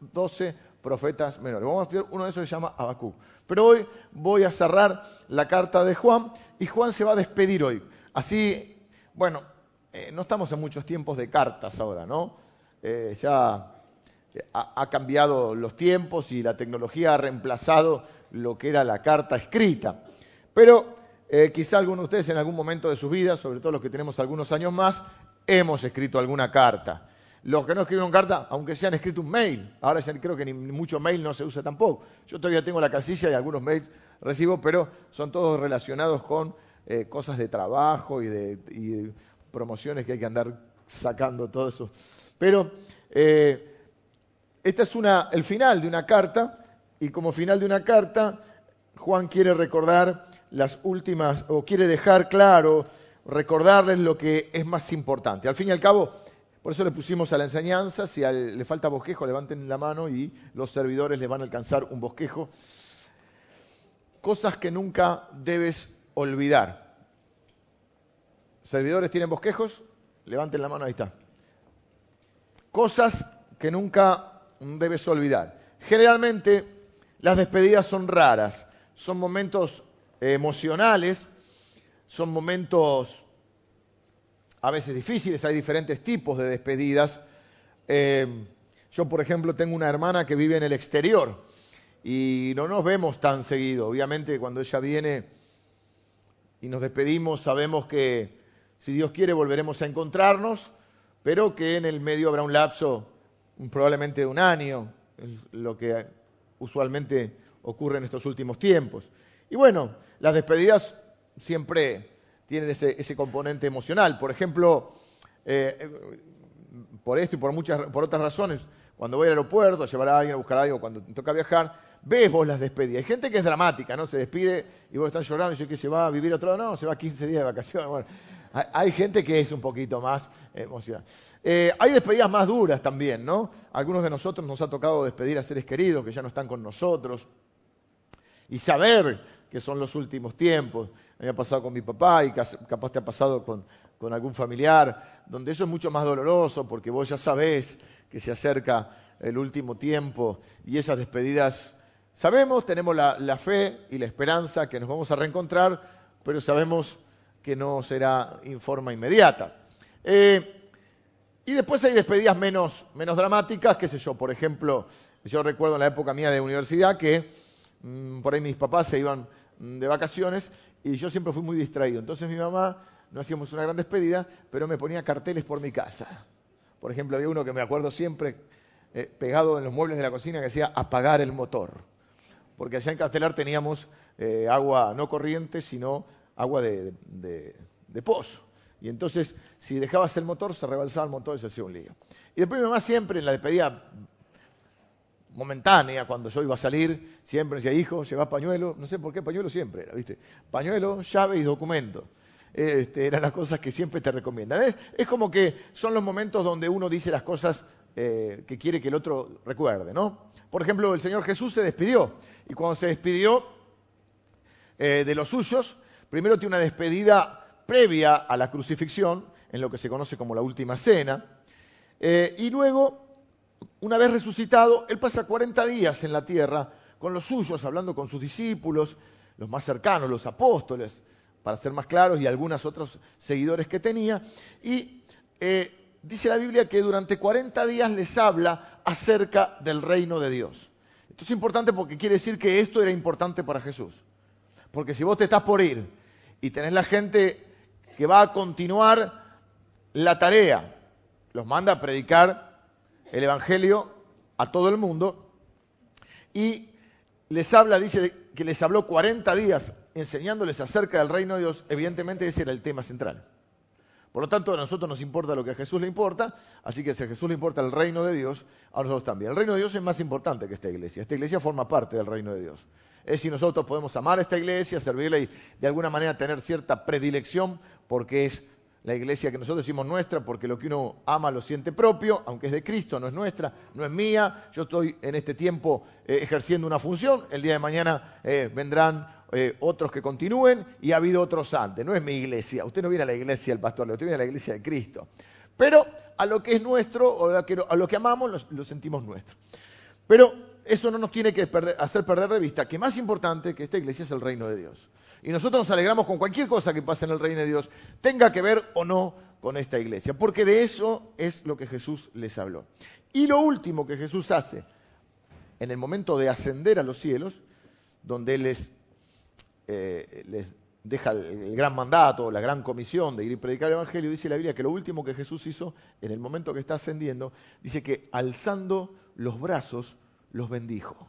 12 profetas menores. Vamos a estudiar uno de esos que se llama Habacuc. Pero hoy voy a cerrar la carta de Juan y Juan se va a despedir hoy. Así, bueno, eh, no estamos en muchos tiempos de cartas ahora, ¿no? Eh, ya ha, cambiado los tiempos y la tecnología ha reemplazado lo que era la carta escrita. Pero eh, quizá algunos de ustedes en algún momento de sus vidas, sobre todo los que tenemos algunos años más, hemos escrito alguna carta. Los que no escribieron carta, aunque se han escrito un mail, ahora creo que ni mucho mail no se usa tampoco. Yo todavía tengo la casilla y algunos mails recibo, pero son todos relacionados con eh, cosas de trabajo y de, promociones que hay que andar sacando, todo eso. Pero eh, este es el final de una carta, y como final de una carta, Juan quiere recordar las últimas, o quiere dejar claro, recordarles lo que es más importante. Al fin y al cabo, por eso le pusimos a la enseñanza, si le falta bosquejo, levanten la mano y los servidores le van a alcanzar un bosquejo. Cosas que nunca debes olvidar. ¿Servidores tienen bosquejos? Levanten la mano, ahí está. Cosas que nunca debes olvidar. Generalmente las despedidas son raras, son momentos emocionales, son momentos a veces difíciles, hay diferentes tipos de despedidas. Eh, yo, por ejemplo, tengo una hermana que vive en el exterior y no nos vemos tan seguido. Obviamente, cuando ella viene y nos despedimos, sabemos que si Dios quiere volveremos a encontrarnos, pero que en el medio habrá un lapso probablemente de un año, lo que usualmente ocurre en estos últimos tiempos. Y bueno, las despedidas siempre tienen ese, componente emocional. Por ejemplo, eh, por esto y por muchas, por otras razones, cuando voy al aeropuerto a llevar a alguien a buscar algo, cuando toca viajar, ves vos las despedidas. Hay gente que es dramática, ¿no? Se despide y vos estás llorando y dice que se va a vivir otro lado. No, se va 15 días de vacaciones. Hay gente que es un poquito más emocional. Eh, hay despedidas más duras también, ¿no? Algunos de nosotros nos ha tocado despedir a seres queridos que ya no están con nosotros y saber que son los últimos tiempos. Me ha pasado con mi papá y capaz te ha pasado con, algún familiar, donde eso es mucho más doloroso porque vos ya sabés que se acerca el último tiempo y esas despedidas, sabemos, tenemos la, fe y la esperanza que nos vamos a reencontrar, pero sabemos que no será en forma inmediata. Eh, y después hay despedidas menos, menos dramáticas, qué sé yo, por ejemplo, yo recuerdo en la época mía de universidad que por ahí mis papás se iban mm, de vacaciones y yo siempre fui muy distraído. Entonces mi mamá, no hacíamos una gran despedida, pero me ponía carteles por mi casa. Por ejemplo, había uno que me acuerdo siempre eh, pegado en los muebles de la cocina que decía apagar el motor. Porque allá en Castelar teníamos eh, agua no corriente, sino agua de pozo. Y entonces, si dejabas el motor, se rebalsaba el motor y se hacía un lío. Y después mi mamá siempre en la despedida momentánea, cuando yo iba a salir, siempre decía, hijo, lleva pañuelo, no sé por qué pañuelo siempre era, ¿viste? Pañuelo, llave y documento. Este, eran las cosas que siempre te recomiendan. Es, como que son los momentos donde uno dice las cosas eh, que quiere que el otro recuerde, ¿no? Por ejemplo, el Señor Jesús se despidió, y cuando se despidió eh, de los suyos, primero tiene una despedida previa a la crucifixión, en lo que se conoce como la última cena, eh, y luego, una vez resucitado, él pasa 40 días en la tierra con los suyos, hablando con sus discípulos, los más cercanos, los apóstoles, para ser más claros, y algunos otros seguidores que tenía, y eh, dice la Biblia que durante 40 días les habla acerca del reino de Dios. Esto es importante porque quiere decir que esto era importante para Jesús. Porque si vos te estás por ir y tenés la gente que va a continuar la tarea. Los manda a predicar el Evangelio a todo el mundo y les habla, dice que les habló 40 días enseñándoles acerca del reino de Dios, evidentemente ese era el tema central. Por lo tanto, a nosotros nos importa lo que a Jesús le importa, así que si a Jesús le importa el reino de Dios, a nosotros también. El reino de Dios es más importante que esta iglesia. Esta iglesia forma parte del reino de Dios. Es si nosotros podemos amar a esta iglesia, servirle y de alguna manera tener cierta predilección porque es la iglesia que nosotros decimos nuestra, porque lo que uno ama lo siente propio, aunque es de Cristo, no es nuestra, no es mía. Yo estoy en este tiempo eh, ejerciendo una función, el día de mañana eh, vendrán eh, otros que continúen y ha habido otros antes. No es mi iglesia, usted no viene a la iglesia del pastor, usted viene a la iglesia de Cristo. Pero a lo que es nuestro, o a lo que, amamos, lo sentimos nuestro. Pero eso no nos tiene que hacer perder de vista que más importante que esta iglesia es el reino de Dios. Y nosotros nos alegramos con cualquier cosa que pase en el reino de Dios, tenga que ver o no con esta iglesia, porque de eso es lo que Jesús les habló. Y lo último que Jesús hace en el momento de ascender a los cielos, donde Él les, eh, deja el, gran mandato, la gran comisión de ir y predicar el Evangelio, dice la Biblia que lo último que Jesús hizo en el momento que está ascendiendo, dice que alzando los brazos los bendijo.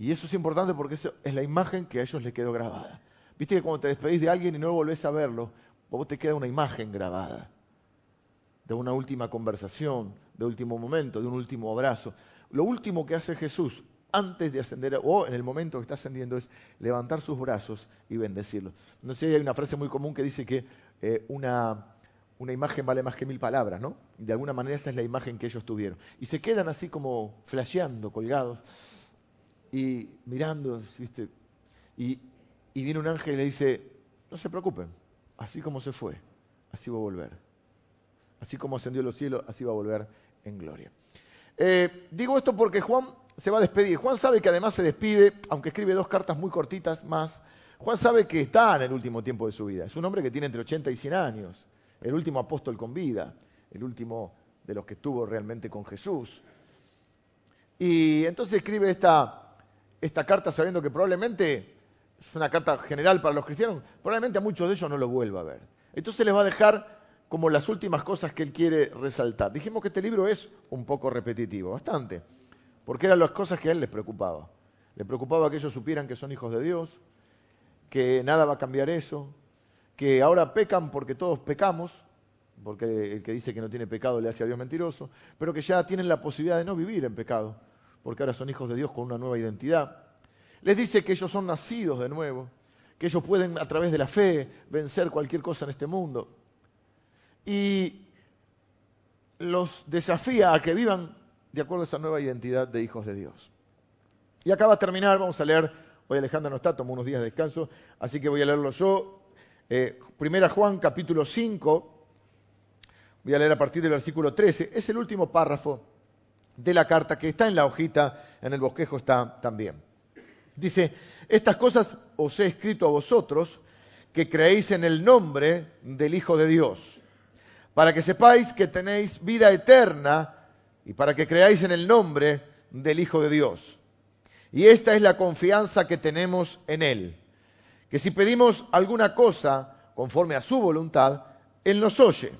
Y eso es importante porque eso es la imagen que a ellos les quedó grabada. Viste que cuando te despedís de alguien y no volvés a verlo, vos te queda una imagen grabada de una última conversación, de último momento, de un último abrazo. Lo último que hace Jesús antes de ascender, o en el momento que está ascendiendo, es levantar sus brazos y bendecirlos. No sé, hay una frase muy común que dice que eh, una, una imagen vale más que mil palabras, ¿no? De alguna manera esa es la imagen que ellos tuvieron. Y se quedan así como flasheando, colgados, y mirando, ¿viste? Y, viene un ángel y le dice, no se preocupen, así como se fue, así va a volver. Así como ascendió los cielos, así va a volver en gloria. Eh, digo esto porque Juan se va a despedir. Juan sabe que además se despide, aunque escribe dos cartas muy cortitas más. Juan sabe que está en el último tiempo de su vida. Es un hombre que tiene entre 80 y 100 años, el último apóstol con vida, el último de los que estuvo realmente con Jesús. Y entonces escribe esta, esta carta sabiendo que probablemente es una carta general para los cristianos, probablemente a muchos de ellos no lo vuelva a ver. Entonces les va a dejar como las últimas cosas que él quiere resaltar. Dijimos que este libro es un poco repetitivo, bastante porque eran las cosas que a él les preocupaba. Le preocupaba que ellos supieran que son hijos de Dios, que nada va a cambiar eso, que ahora pecan porque todos pecamos, porque el que dice que no tiene pecado le hace a Dios mentiroso, pero que ya tienen la posibilidad de no vivir en pecado, porque ahora son hijos de Dios con una nueva identidad. Les dice que ellos son nacidos de nuevo, que ellos pueden a través de la fe vencer cualquier cosa en este mundo. Y los desafía a que vivan de acuerdo a esa nueva identidad de hijos de Dios. Y acá va a terminar, vamos a leer, hoy Alejandra no está, tomó unos días de descanso, así que voy a leerlo yo. Eh, primera Juan capítulo 5, voy a leer a partir del versículo 13, es el último párrafo de la carta que está en la hojita, en el bosquejo está también. Dice, estas cosas os he escrito a vosotros que creéis en el nombre del Hijo de Dios, para que sepáis que tenéis vida eterna y para que creáis en el nombre del Hijo de Dios. Y esta es la confianza que tenemos en Él, que si pedimos alguna cosa conforme a su voluntad, Él nos oye.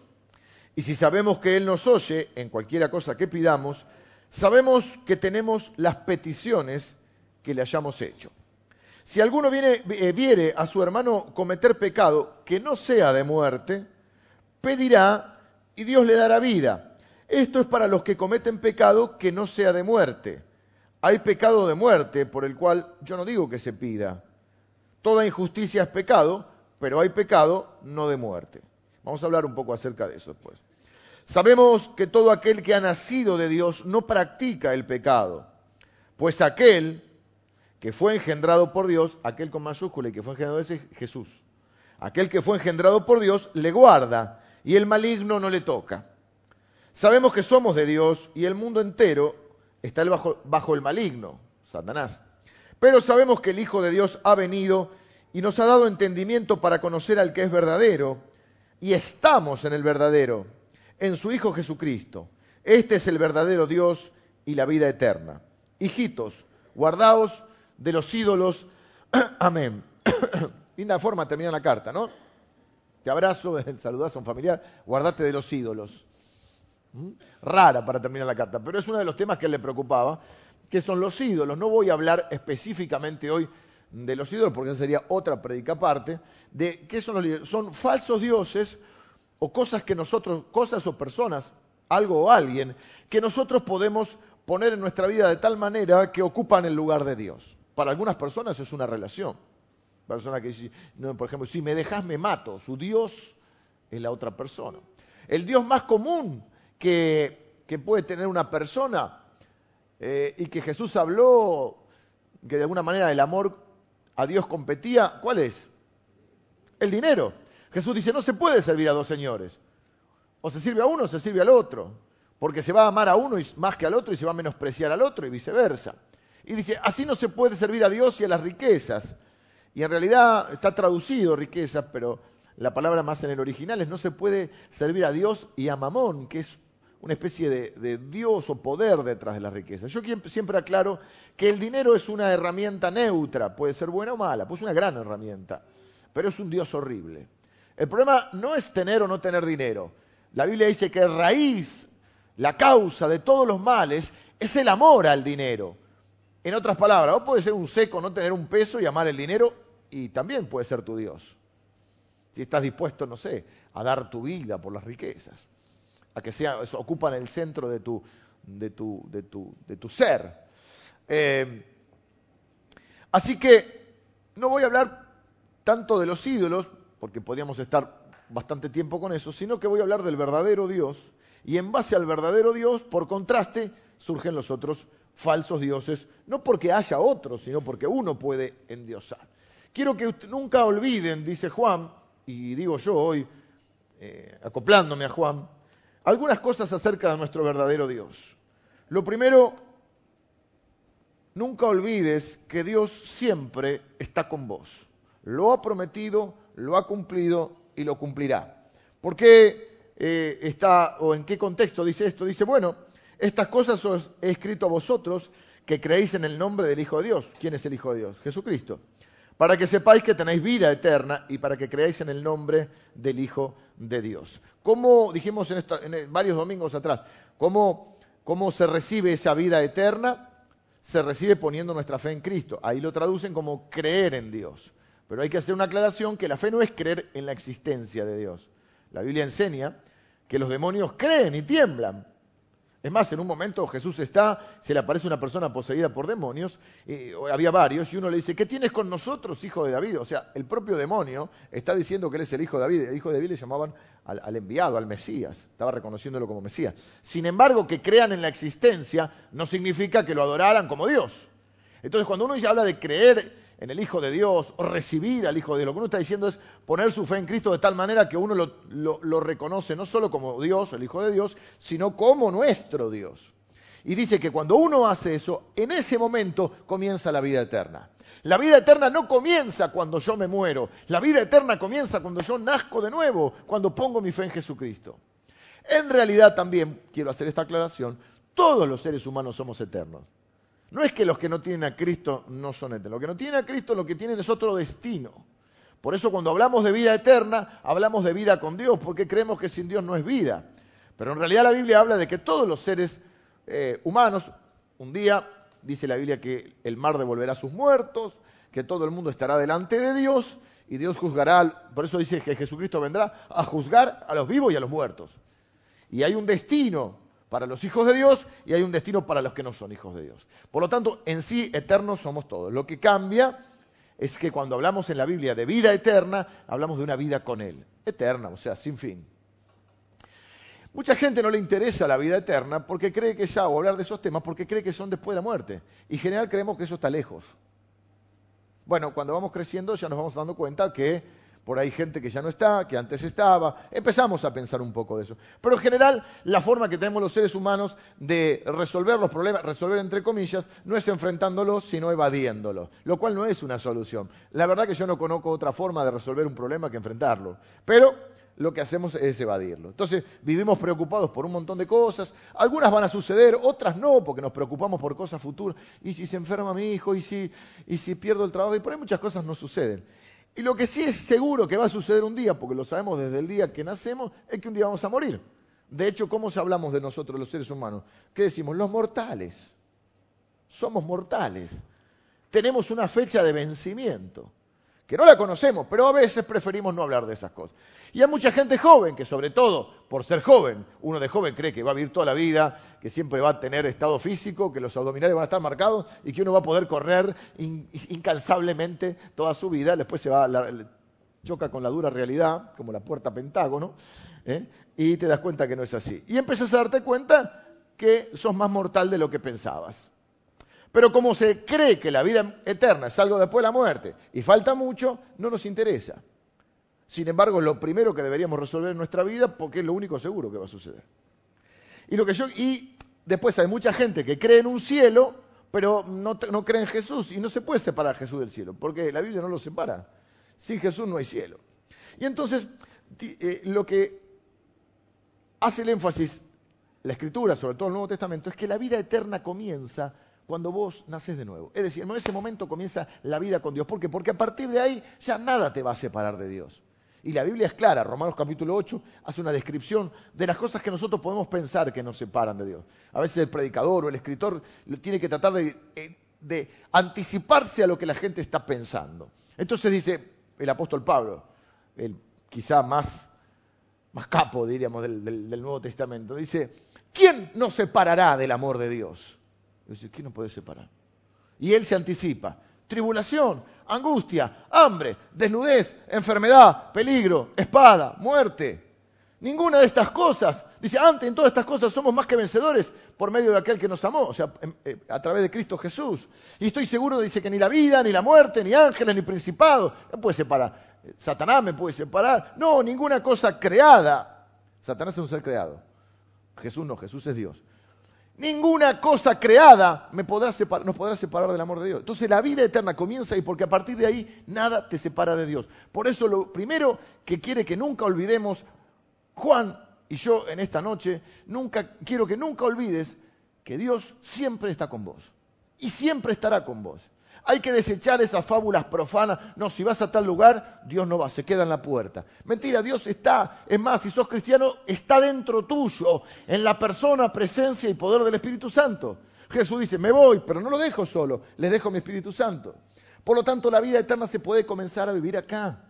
Y si sabemos que Él nos oye en cualquiera cosa que pidamos, sabemos que tenemos las peticiones que le hayamos hecho. Si alguno viene, eh, viere a su hermano cometer pecado que no sea de muerte, pedirá y Dios le dará vida esto es para los que cometen pecado que no sea de muerte. Hay pecado de muerte por el cual yo no digo que se pida. Toda injusticia es pecado, pero hay pecado no de muerte. Vamos a hablar un poco acerca de eso después. Sabemos que todo aquel que ha nacido de Dios no practica el pecado, pues aquel que fue engendrado por Dios, aquel con mayúscula y que fue engendrado es Jesús, aquel que fue engendrado por Dios le guarda y el maligno no le toca. Sabemos que somos de Dios y el mundo entero está bajo, el maligno, Satanás. Pero sabemos que el Hijo de Dios ha venido y nos ha dado entendimiento para conocer al que es verdadero y estamos en el verdadero, en su Hijo Jesucristo. Este es el verdadero Dios y la vida eterna. Hijitos, guardaos de los ídolos. Amén. Linda forma termina la carta, ¿no? Te abrazo, saludas a un familiar, guardate de los ídolos. ¿Mm? Rara para terminar la carta, pero es uno de los temas que le preocupaba, que son los ídolos. No voy a hablar específicamente hoy de los ídolos, porque sería otra predica aparte, de qué son los ídolos. Son falsos dioses o cosas que nosotros, cosas o personas, algo o alguien, que nosotros podemos poner en nuestra vida de tal manera que ocupan el lugar de Dios. Para algunas personas es una relación. Persona que dice, por ejemplo, si me dejas me mato, su Dios es la otra persona. El Dios más común que, puede tener una persona eh, y que Jesús habló que de alguna manera el amor a Dios competía, ¿cuál es? El dinero. Jesús dice, no se puede servir a dos señores. O se sirve a uno o se sirve al otro. porque se va a amar a uno más que al otro y se va a menospreciar al otro y viceversa. Y dice, así no se puede servir a Dios y a las riquezas. Y en realidad está traducido riquezas, pero la palabra más en el original es no se puede servir a Dios y a Mamón, que es una especie de, Dios o poder detrás de las riquezas. Yo siempre aclaro que el dinero es una herramienta neutra, puede ser buena o mala, pues es una gran herramienta, pero es un Dios horrible. El problema no es tener o no tener dinero. La Biblia dice que raíz, la causa de todos los males, es el amor al dinero. En otras palabras, vos podés ser un seco, no tener un peso y amar el dinero, y también puede ser tu Dios. Si estás dispuesto, no sé, a dar tu vida por las riquezas, a que sea, ocupan el centro de tu, de tu, de tu, de tu ser. Eh, así que no voy a hablar tanto de los ídolos, porque podríamos estar bastante tiempo con eso, sino que voy a hablar del verdadero Dios, y en base al verdadero Dios, por contraste, surgen los otros falsos dioses, no porque haya otros, sino porque uno puede endiosar. Quiero que nunca olviden, dice Juan, y digo yo hoy, eh, acoplándome a Juan, algunas cosas acerca de nuestro verdadero Dios. Lo primero, nunca olvides que Dios siempre está con vos. Lo ha prometido, lo ha cumplido y lo cumplirá. ¿Por qué eh, está, o en qué contexto dice esto? Dice, bueno, estas cosas os he escrito a vosotros que creéis en el nombre del Hijo de Dios. ¿Quién es el Hijo de Dios? Jesucristo. Para que sepáis que tenéis vida eterna y para que creáis en el nombre del Hijo de Dios. ¿Cómo, dijimos en, en varios domingos atrás, cómo, cómo se recibe esa vida eterna? Se recibe poniendo nuestra fe en Cristo. Ahí lo traducen como creer en Dios. Pero hay que hacer una aclaración que la fe no es creer en la existencia de Dios. La Biblia enseña que los demonios creen y tiemblan, es más, en un momento Jesús está, se le aparece una persona poseída por demonios, y había varios, y uno le dice, ¿qué tienes con nosotros, hijo de David? O sea, el propio demonio está diciendo que él es el hijo de David. El hijo de David le llamaban al, enviado, al Mesías, estaba reconociéndolo como Mesías. Sin embargo, que crean en la existencia no significa que lo adoraran como Dios. Entonces, cuando uno ya habla de creer en el Hijo de Dios o recibir al Hijo de Dios. Lo que uno está diciendo es poner su fe en Cristo de tal manera que uno lo, reconoce no solo como Dios, el Hijo de Dios, sino como nuestro Dios. Y dice que cuando uno hace eso, en ese momento comienza la vida eterna. La vida eterna no comienza cuando yo me muero. La vida eterna comienza cuando yo nazco de nuevo, cuando pongo mi fe en Jesucristo. En realidad también, quiero hacer esta aclaración, todos los seres humanos somos eternos. No es que los que no tienen a Cristo no son eternos. Los que no tienen a Cristo lo que tienen es otro destino. Por eso cuando hablamos de vida eterna, hablamos de vida con Dios, porque creemos que sin Dios no es vida. Pero en realidad la Biblia habla de que todos los seres eh, humanos, un día dice la Biblia que el mar devolverá a sus muertos, que todo el mundo estará delante de Dios y Dios juzgará, por eso dice que Jesucristo vendrá a juzgar a los vivos y a los muertos. Y hay un destino para los hijos de Dios y hay un destino para los que no son hijos de Dios. Por lo tanto, en sí, eternos somos todos. Lo que cambia es que cuando hablamos en la Biblia de vida eterna, hablamos de una vida con Él. Eterna, o sea, sin fin. Mucha gente no le interesa la vida eterna porque cree que ya, o hablar de esos temas, porque cree que son después de la muerte. Y en general creemos que eso está lejos. Bueno, cuando vamos creciendo ya nos vamos dando cuenta que por ahí gente que ya no está, que antes estaba. Empezamos a pensar un poco de eso. Pero en general, la forma que tenemos los seres humanos de resolver los problemas, resolver entre comillas, no es enfrentándolos, sino evadiéndolos, lo cual no es una solución. La verdad que yo no conozco otra forma de resolver un problema que enfrentarlo. Pero lo que hacemos es evadirlo. Entonces vivimos preocupados por un montón de cosas, algunas van a suceder, otras no, porque nos preocupamos por cosas futuras. ¿Y si se enferma mi hijo? ¿Y si, y si pierdo el trabajo? Y por ahí muchas cosas no suceden. Y lo que sí es seguro que va a suceder un día, porque lo sabemos desde el día que nacemos, es que un día vamos a morir. De hecho, ¿cómo hablamos de nosotros los seres humanos? ¿Qué decimos? Los mortales. Somos mortales. Tenemos una fecha de vencimiento que no la conocemos, pero a veces preferimos no hablar de esas cosas. Y hay mucha gente joven que sobre todo por ser joven, uno de joven cree que va a vivir toda la vida, que siempre va a tener estado físico, que los abdominales van a estar marcados y que uno va a poder correr incansablemente toda su vida, después se va choca con la dura realidad, como la puerta pentágono, ¿eh? y te das cuenta que no es así. Y empiezas a darte cuenta que sos más mortal de lo que pensabas. Pero como se cree que la vida eterna es algo después de la muerte y falta mucho, no nos interesa. Sin embargo, es lo primero que deberíamos resolver en nuestra vida porque es lo único seguro que va a suceder. Y, lo que y después hay mucha gente que cree en un cielo, pero no, no cree en Jesús y no se puede separar Jesús del cielo, porque la Biblia no lo separa. Sin Jesús no hay cielo. Y entonces, eh, lo que hace el énfasis la Escritura, sobre todo el Nuevo Testamento, es que la vida eterna comienza cuando vos naces de nuevo. Es decir, en ese momento comienza la vida con Dios. ¿Por qué? Porque a partir de ahí ya nada te va a separar de Dios. Y la Biblia es clara, Romanos capítulo 8 hace una descripción de las cosas que nosotros podemos pensar que nos separan de Dios. A veces el predicador o el escritor tiene que tratar de, eh, de anticiparse a lo que la gente está pensando. Entonces dice el apóstol Pablo, el quizá más, más capo, diríamos, del, del Nuevo Testamento, dice, ¿quién nos separará del amor de Dios? ¿Quién nos puede separar? Y él se anticipa tribulación, angustia, hambre, desnudez, enfermedad, peligro, espada, muerte. Ninguna de estas cosas. Dice, antes en todas estas cosas somos más que vencedores por medio de aquel que nos amó, o sea, eh, a través de Cristo Jesús. Y estoy seguro, dice, que ni la vida, ni la muerte, ni ángeles, ni principados, no puede separar. Satanás me puede separar. No, ninguna cosa creada. Satanás es un ser creado. Jesús no, Jesús es Dios. Ninguna cosa creada me podrá nos podrá separar del amor de Dios. Entonces la vida eterna comienza ahí porque a partir de ahí nada te separa de Dios. Por eso lo primero que quiere que nunca olvidemos, Juan y yo en esta noche, nunca, quiero que nunca olvides que Dios siempre está con vos. Y siempre estará con vos. Hay que desechar esas fábulas profanas. No, si vas a tal lugar, Dios no va, se queda en la puerta. Mentira, Dios está. Es más, si sos cristiano, está dentro tuyo, en la persona, presencia y poder del Espíritu Santo. Jesús dice, me voy, pero no lo dejo solo, les dejo mi Espíritu Santo. Por lo tanto, la vida eterna se puede comenzar a vivir acá,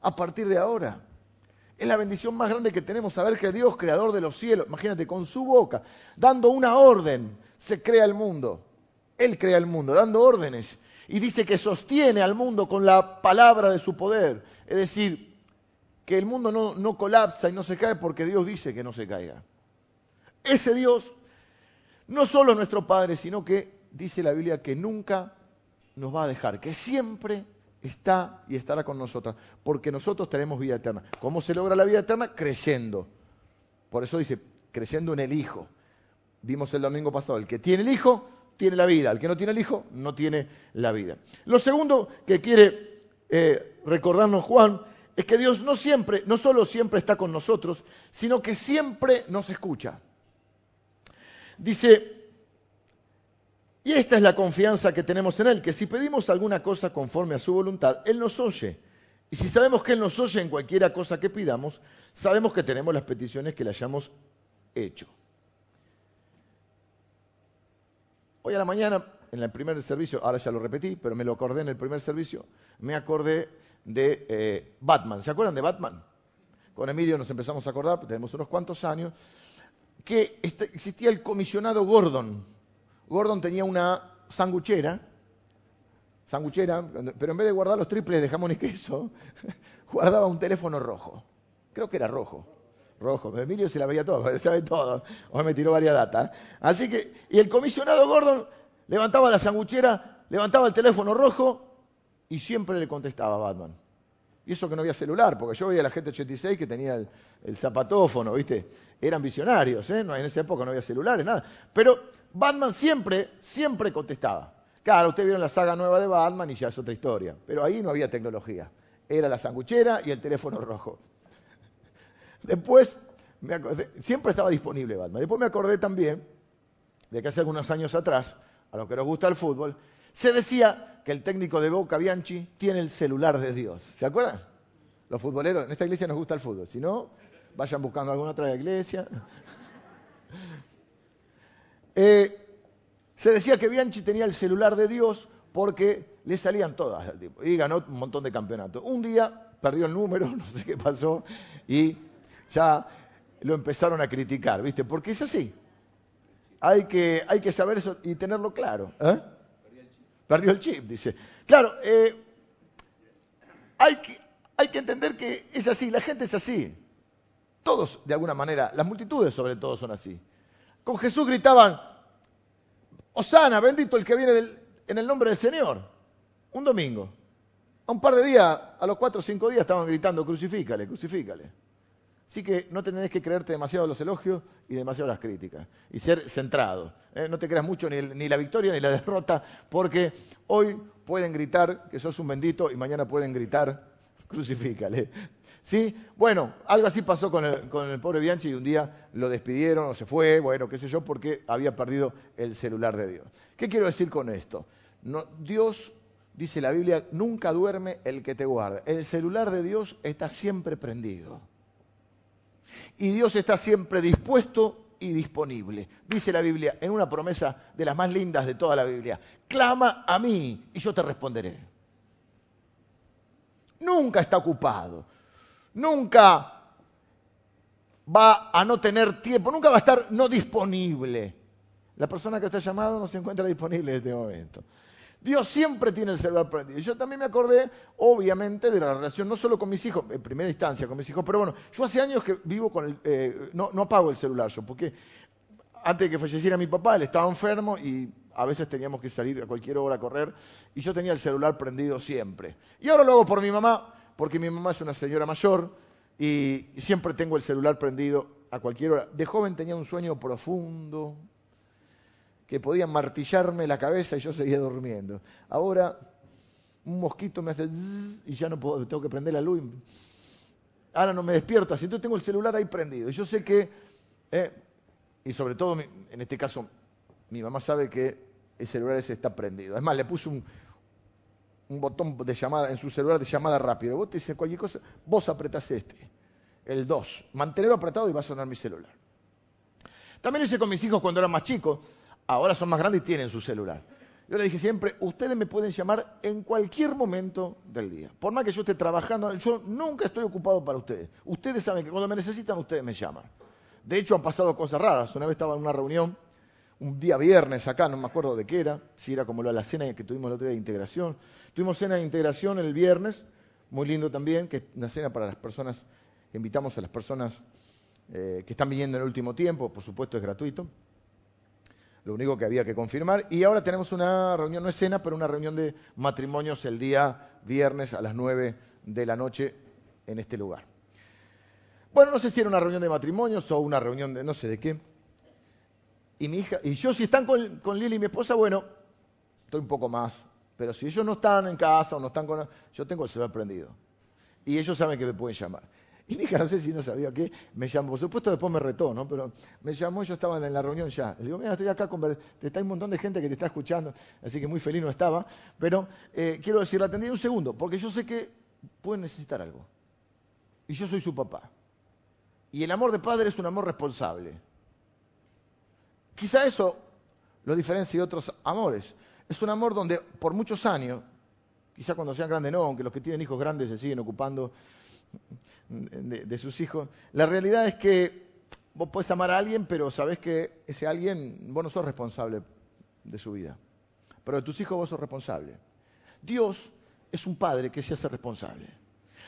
a partir de ahora. Es la bendición más grande que tenemos saber que Dios, creador de los cielos, imagínate, con su boca, dando una orden, se crea el mundo. Él crea el mundo, dando órdenes. Y dice que sostiene al mundo con la palabra de su poder. Es decir, que el mundo no, colapsa y no se cae porque Dios dice que no se caiga. Ese Dios no solo es nuestro Padre, sino que dice la Biblia que nunca nos va a dejar, que siempre está y estará con nosotros, porque nosotros tenemos vida eterna. ¿Cómo se logra la vida eterna? Creyendo. Por eso dice, creyendo en el Hijo. Vimos el domingo pasado, el que tiene el Hijo tiene la vida. El que no tiene el Hijo no tiene la vida. Lo segundo que quiere eh, recordarnos Juan es que Dios no siempre, no solo siempre está con nosotros, sino que siempre nos escucha. Dice, y esta es la confianza que tenemos en Él, que si pedimos alguna cosa conforme a su voluntad, Él nos oye. Y si sabemos que Él nos oye en cualquiera cosa que pidamos, sabemos que tenemos las peticiones que le hayamos hecho. Hoy a la mañana, en el primer servicio, ahora ya lo repetí, pero me lo acordé en el primer servicio, me acordé de eh, Batman. ¿Se acuerdan de Batman? Con Emilio nos empezamos a acordar, tenemos unos cuantos años, que este, existía el comisionado Gordon. Gordon tenía una sanguchera, sanguchera, pero en vez de guardar los triples de jamón y queso, guardaba un teléfono rojo. Creo que era rojo rojo. Emilio se la veía todo, sabe todo. Hoy me tiró varias datas. Así que, y el comisionado Gordon levantaba la sanguchera, levantaba el teléfono rojo y siempre le contestaba a Batman. Y eso que no había celular, porque yo veía a la gente 86 que tenía el, zapatófono, ¿viste? Eran visionarios, ¿eh? No, en esa época no había celulares, nada. Pero Batman siempre, siempre contestaba. Claro, ustedes vieron la saga nueva de Batman y ya es otra historia. Pero ahí no había tecnología. Era la sanguchera y el teléfono rojo. Después, siempre estaba disponible Batman. Después me acordé también de que hace algunos años atrás, a los que nos gusta el fútbol, se decía que el técnico de Boca, Bianchi, tiene el celular de Dios. ¿Se acuerdan? Los futboleros, en esta iglesia nos gusta el fútbol. Si no, vayan buscando alguna otra iglesia. Eh, se decía que Bianchi tenía el celular de Dios porque le salían todas al tipo. Y ganó un montón de campeonatos. Un día perdió el número, no sé qué pasó, y ya lo empezaron a criticar, ¿viste? Porque es así. Hay que, hay que saber eso y tenerlo claro. ¿eh? Perdió el chip, dice. Claro, eh, hay, que, hay que entender que es así, la gente es así. Todos, de alguna manera, las multitudes sobre todo son así. Con Jesús gritaban, Osana, bendito el que viene en el nombre del Señor. Un domingo. A un par de días, a los cuatro o cinco días estaban gritando, crucifícale, crucifícale. Así que no tenés que creerte demasiado los elogios y demasiado las críticas. Y ser centrado. ¿eh? No te creas mucho ni, la victoria ni la derrota, porque hoy pueden gritar que sos un bendito y mañana pueden gritar, crucifícale. ¿Sí? Bueno, algo así pasó con el, con el pobre Bianchi y un día lo despidieron o se fue, bueno, qué sé yo, porque había perdido el celular de Dios. ¿Qué quiero decir con esto? No, Dios, dice la Biblia, nunca duerme el que te guarda. El celular de Dios está siempre prendido y Dios está siempre dispuesto y disponible. Dice la Biblia en una promesa de las más lindas de toda la Biblia, clama a mí y yo te responderé. Nunca está ocupado, nunca va a no tener tiempo, nunca va a estar no disponible. La persona que está llamada no se encuentra disponible en este momento. Dios siempre tiene el celular prendido. Yo también me acordé, obviamente, de la relación no solo con mis hijos, en primera instancia con mis hijos, pero bueno, yo hace años que vivo con el... Eh, no, no apago el celular yo, porque antes de que falleciera mi papá, él estaba enfermo y a veces teníamos que salir a cualquier hora a correr y yo tenía el celular prendido siempre. Y ahora lo hago por mi mamá, porque mi mamá es una señora mayor y siempre tengo el celular prendido a cualquier hora. De joven tenía un sueño profundo, que podían martillarme la cabeza y yo seguía durmiendo. Ahora un mosquito me hace y ya no puedo, tengo que prender la luz. Ahora no me despierto así, entonces tengo el celular ahí prendido. Yo sé que, eh, y sobre todo en este caso, mi mamá sabe que el celular ese está prendido. Es más, le puse un, botón de llamada en su celular de llamada rápida. Vos te dices cualquier cosa, vos apretás este, el 2. Mantenerlo apretado y va a sonar mi celular. También hice con mis hijos cuando eran más chicos ahora son más grandes y tienen su celular. Yo le dije siempre, ustedes me pueden llamar en cualquier momento del día. Por más que yo esté trabajando, yo nunca estoy ocupado para ustedes. Ustedes saben que cuando me necesitan, ustedes me llaman. De hecho, han pasado cosas raras. Una vez estaba en una reunión, un día viernes acá, no me acuerdo de qué era, si era como la cena que tuvimos el otro día de integración. Tuvimos cena de integración el viernes, muy lindo también, que es una cena para las personas, invitamos a las personas eh, que están viniendo en el último tiempo, por supuesto es gratuito lo único que había que confirmar. Y ahora tenemos una reunión, no es cena, pero una reunión de matrimonios el día viernes a las 9 de la noche en este lugar. Bueno, no sé si era una reunión de matrimonios o una reunión de no sé de qué. Y mi hija, y yo si están con, con Lili y mi esposa, bueno, estoy un poco más. Pero si ellos no están en casa o no están con... Yo tengo el celular prendido. Y ellos saben que me pueden llamar. Y mi hija, no sé si no sabía qué, me llamó. Por supuesto, después me retó, ¿no? Pero me llamó, yo estaba en la reunión ya. Le digo, mira, estoy acá, con... está un montón de gente que te está escuchando, así que muy feliz no estaba. Pero eh, quiero decir, la atendí un segundo, porque yo sé que pueden necesitar algo. Y yo soy su papá. Y el amor de padre es un amor responsable. Quizá eso lo diferencia de otros amores. Es un amor donde por muchos años, quizá cuando sean grandes no, aunque los que tienen hijos grandes se siguen ocupando de, sus hijos. La realidad es que vos podés amar a alguien, pero sabés que ese alguien, vos no sos responsable de su vida. Pero de tus hijos vos sos responsable. Dios es un padre que se hace responsable.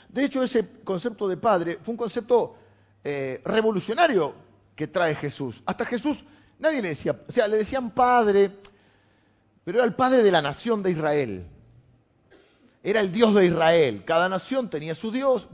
De hecho, ese concepto de padre fue un concepto eh, revolucionario que trae Jesús. Hasta Jesús, nadie le decía, o sea, le decían padre, pero era el padre de la nación de Israel era el Dios de Israel. Cada nación tenía su Dios,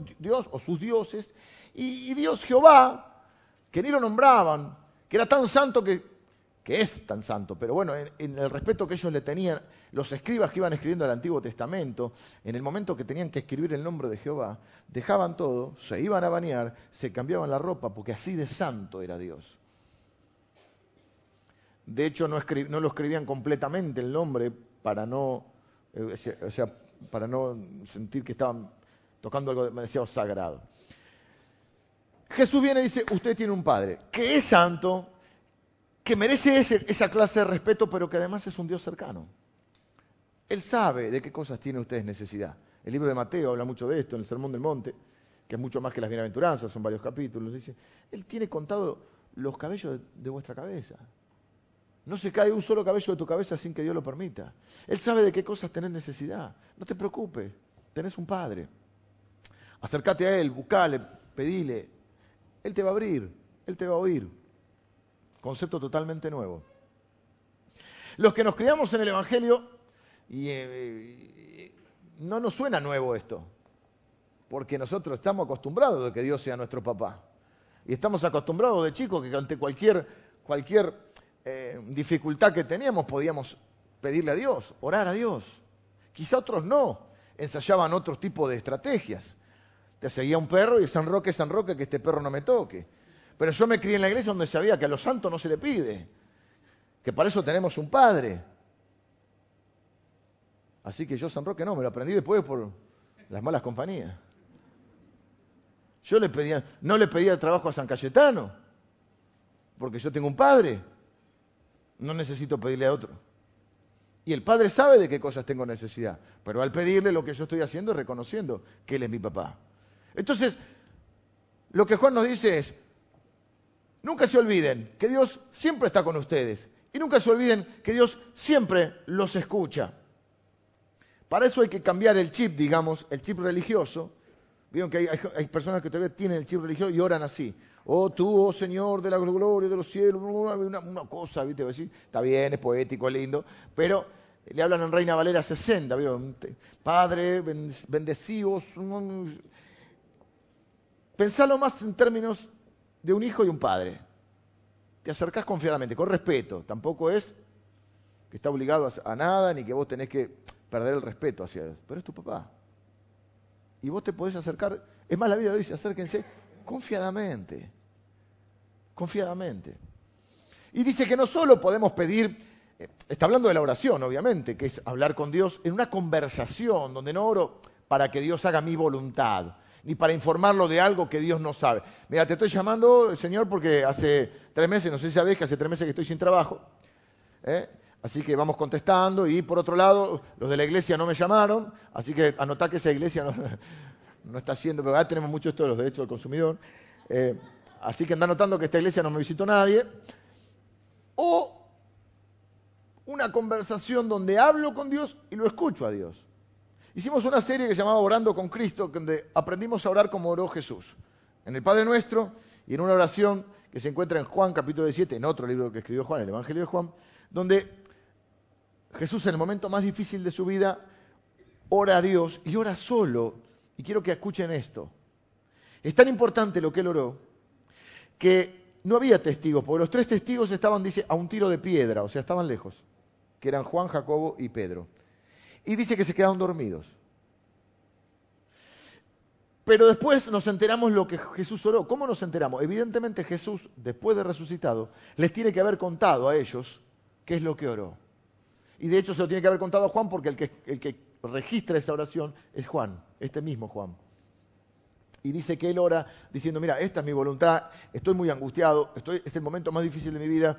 o sus dioses, y, Dios Jehová, que ni lo nombraban, que era tan santo que, es tan santo, pero bueno, en, el respeto que ellos le tenían, los escribas que iban escribiendo el Antiguo Testamento, en el momento que tenían que escribir el nombre de Jehová, dejaban todo, se iban a bañar, se cambiaban la ropa, porque así de santo era Dios. De hecho, no, no lo escribían completamente el nombre para no, eh, o sea, para no sentir que estaban tocando algo demasiado sagrado. Jesús viene y dice, usted tiene un Padre que es santo, que merece esa clase de respeto, pero que además es un Dios cercano. Él sabe de qué cosas tiene ustedes necesidad. El libro de Mateo habla mucho de esto, en el Sermón del Monte, que es mucho más que las bienaventuranzas, son varios capítulos. Dice, Él tiene contado los cabellos de vuestra cabeza. No se cae un solo cabello de tu cabeza sin que Dios lo permita. Él sabe de qué cosas tenés necesidad. No te preocupes, tenés un Padre. Acércate a Él, buscale, pedile. Él te va a abrir, Él te va a oír. Concepto totalmente nuevo. Los que nos criamos en el Evangelio, y, eh, no nos suena nuevo esto, porque nosotros estamos acostumbrados de que Dios sea nuestro papá. Y estamos acostumbrados de chicos que ante cualquier, cualquier eh, dificultad que teníamos podíamos pedirle a Dios, orar a Dios. Quizá otros no, ensayaban otro tipo de estrategias. Te seguía un perro y San Roque, San Roque, que este perro no me toque. Pero yo me crié en la iglesia donde sabía que a los santos no se le pide, que para eso tenemos un padre. Así que yo San Roque no, me lo aprendí después por las malas compañías. Yo le pedía, no le pedía trabajo a San Cayetano, porque yo tengo un padre. No necesito pedirle a otro. Y el padre sabe de qué cosas tengo necesidad, pero al pedirle lo que yo estoy haciendo es reconociendo que él es mi papá. Entonces, lo que Juan nos dice es, nunca se olviden que Dios siempre está con ustedes y nunca se olviden que Dios siempre los escucha. Para eso hay que cambiar el chip, digamos, el chip religioso. Vieron que hay, personas que todavía tienen el chip religioso y oran así. Oh tú, oh Señor de la gloria de los cielos, una, una cosa, ¿viste? Está bien, es poético, es lindo, pero le hablan en Reina Valera 60, ¿vieron? Padre, bendecidos. Pensalo más en términos de un hijo y un padre. Te acercás confiadamente, con respeto. Tampoco es que está obligado a nada ni que vos tenés que perder el respeto hacia él. Pero es tu papá. Y vos te podés acercar. Es más, la Biblia dice: acérquense confiadamente. Confiadamente. Y dice que no solo podemos pedir, eh, está hablando de la oración, obviamente, que es hablar con Dios en una conversación donde no oro para que Dios haga mi voluntad, ni para informarlo de algo que Dios no sabe. Mira, te estoy llamando, Señor, porque hace tres meses, no sé si sabés que hace tres meses que estoy sin trabajo. ¿eh? Así que vamos contestando. Y por otro lado, los de la iglesia no me llamaron, así que anotá que esa iglesia no, está haciendo, pero tenemos mucho esto de los derechos del consumidor. Eh, así que anda notando que esta iglesia no me visitó nadie. O una conversación donde hablo con Dios y lo escucho a Dios. Hicimos una serie que se llamaba Orando con Cristo, donde aprendimos a orar como oró Jesús. En el Padre Nuestro y en una oración que se encuentra en Juan capítulo 17, en otro libro que escribió Juan, el Evangelio de Juan, donde Jesús en el momento más difícil de su vida ora a Dios y ora solo. Y quiero que escuchen esto. Es tan importante lo que él oró que no había testigos, porque los tres testigos estaban, dice, a un tiro de piedra, o sea, estaban lejos, que eran Juan, Jacobo y Pedro y dice que se quedaron dormidos. Pero después nos enteramos lo que Jesús oró. ¿Cómo nos enteramos? Evidentemente Jesús, después de resucitado, les tiene que haber contado a ellos qué es lo que oró. Y de hecho se lo tiene que haber contado a Juan porque el que, el que registra esa oración es Juan, este mismo Juan. Y dice que él ora diciendo, mira, esta es mi voluntad, estoy muy angustiado, estoy, es el momento más difícil de mi vida.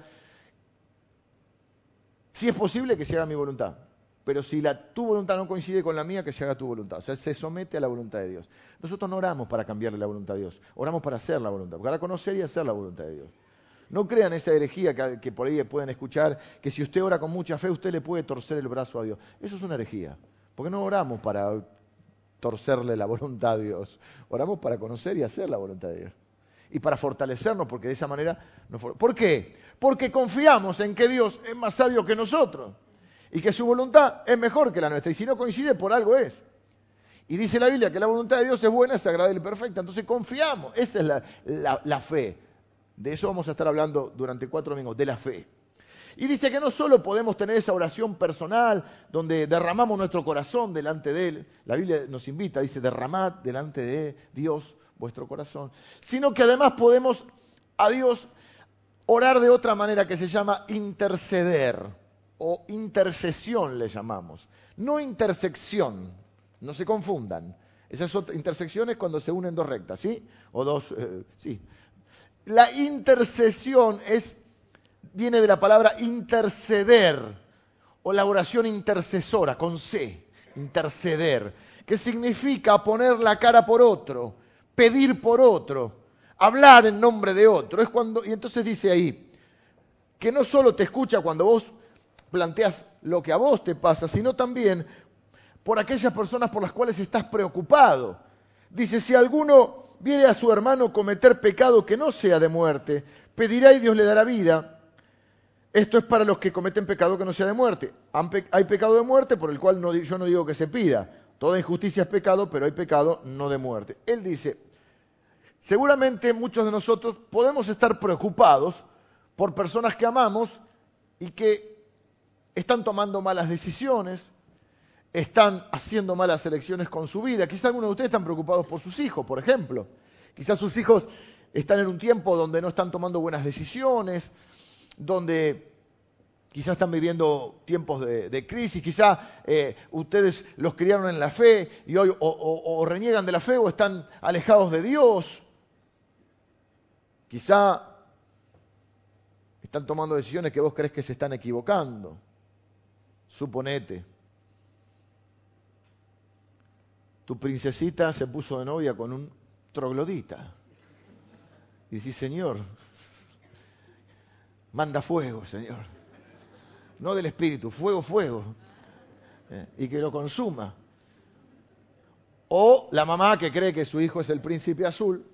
Si es posible que se haga mi voluntad pero si la, tu voluntad no coincide con la mía, que se haga tu voluntad. O sea, se somete a la voluntad de Dios. Nosotros no oramos para cambiarle la voluntad a Dios, oramos para hacer la voluntad, para conocer y hacer la voluntad de Dios. No crean esa herejía que, que, por ahí pueden escuchar, que si usted ora con mucha fe, usted le puede torcer el brazo a Dios. Eso es una herejía, porque no oramos para torcerle la voluntad a Dios, oramos para conocer y hacer la voluntad de Dios. Y para fortalecernos, porque de esa manera... Nos... ¿Por qué? Porque confiamos en que Dios es más sabio que nosotros y que su voluntad es mejor que la nuestra. Y si no coincide, por algo es. Y dice la Biblia que la voluntad de Dios es buena, es agradable y perfecta. Entonces confiamos. Esa es la, la fe. De eso vamos a estar hablando durante cuatro domingos, de la fe. Y dice que no solo podemos tener esa oración personal donde derramamos nuestro corazón delante de Él, la Biblia nos invita, dice, derramad delante de Dios vuestro corazón, sino que además podemos a Dios orar de otra manera que se llama interceder o intercesión le llamamos, no intersección, no se confundan. Esas intersecciones cuando se unen dos rectas, ¿sí? O dos, eh, sí. La intercesión es, viene de la palabra interceder, o la oración intercesora, con C, interceder, que significa poner la cara por otro, pedir por otro, hablar en nombre de otro. Es cuando, y entonces dice ahí, que no solo te escucha cuando vos planteas lo que a vos te pasa, sino también por aquellas personas por las cuales estás preocupado. Dice, si alguno viene a su hermano cometer pecado que no sea de muerte, pedirá y Dios le dará vida. Esto es para los que cometen pecado que no sea de muerte. Hay pecado de muerte por el cual yo no digo que se pida. Toda injusticia es pecado, pero hay pecado no de muerte. Él dice, seguramente muchos de nosotros podemos estar preocupados por personas que amamos y que están tomando malas decisiones, están haciendo malas elecciones con su vida. Quizás algunos de ustedes están preocupados por sus hijos, por ejemplo. Quizás sus hijos están en un tiempo donde no están tomando buenas decisiones, donde quizás están viviendo tiempos de, crisis, quizás eh, ustedes los criaron en la fe y hoy o, reniegan de la fe o están alejados de Dios. Quizá están tomando decisiones que vos crees que se están equivocando. Suponete. Tu princesita se puso de novia con un troglodita. Y decís, Señor, manda fuego, Señor. No del Espíritu, fuego, fuego. Eh, y que lo consuma. O la mamá que cree que su hijo es el príncipe azul,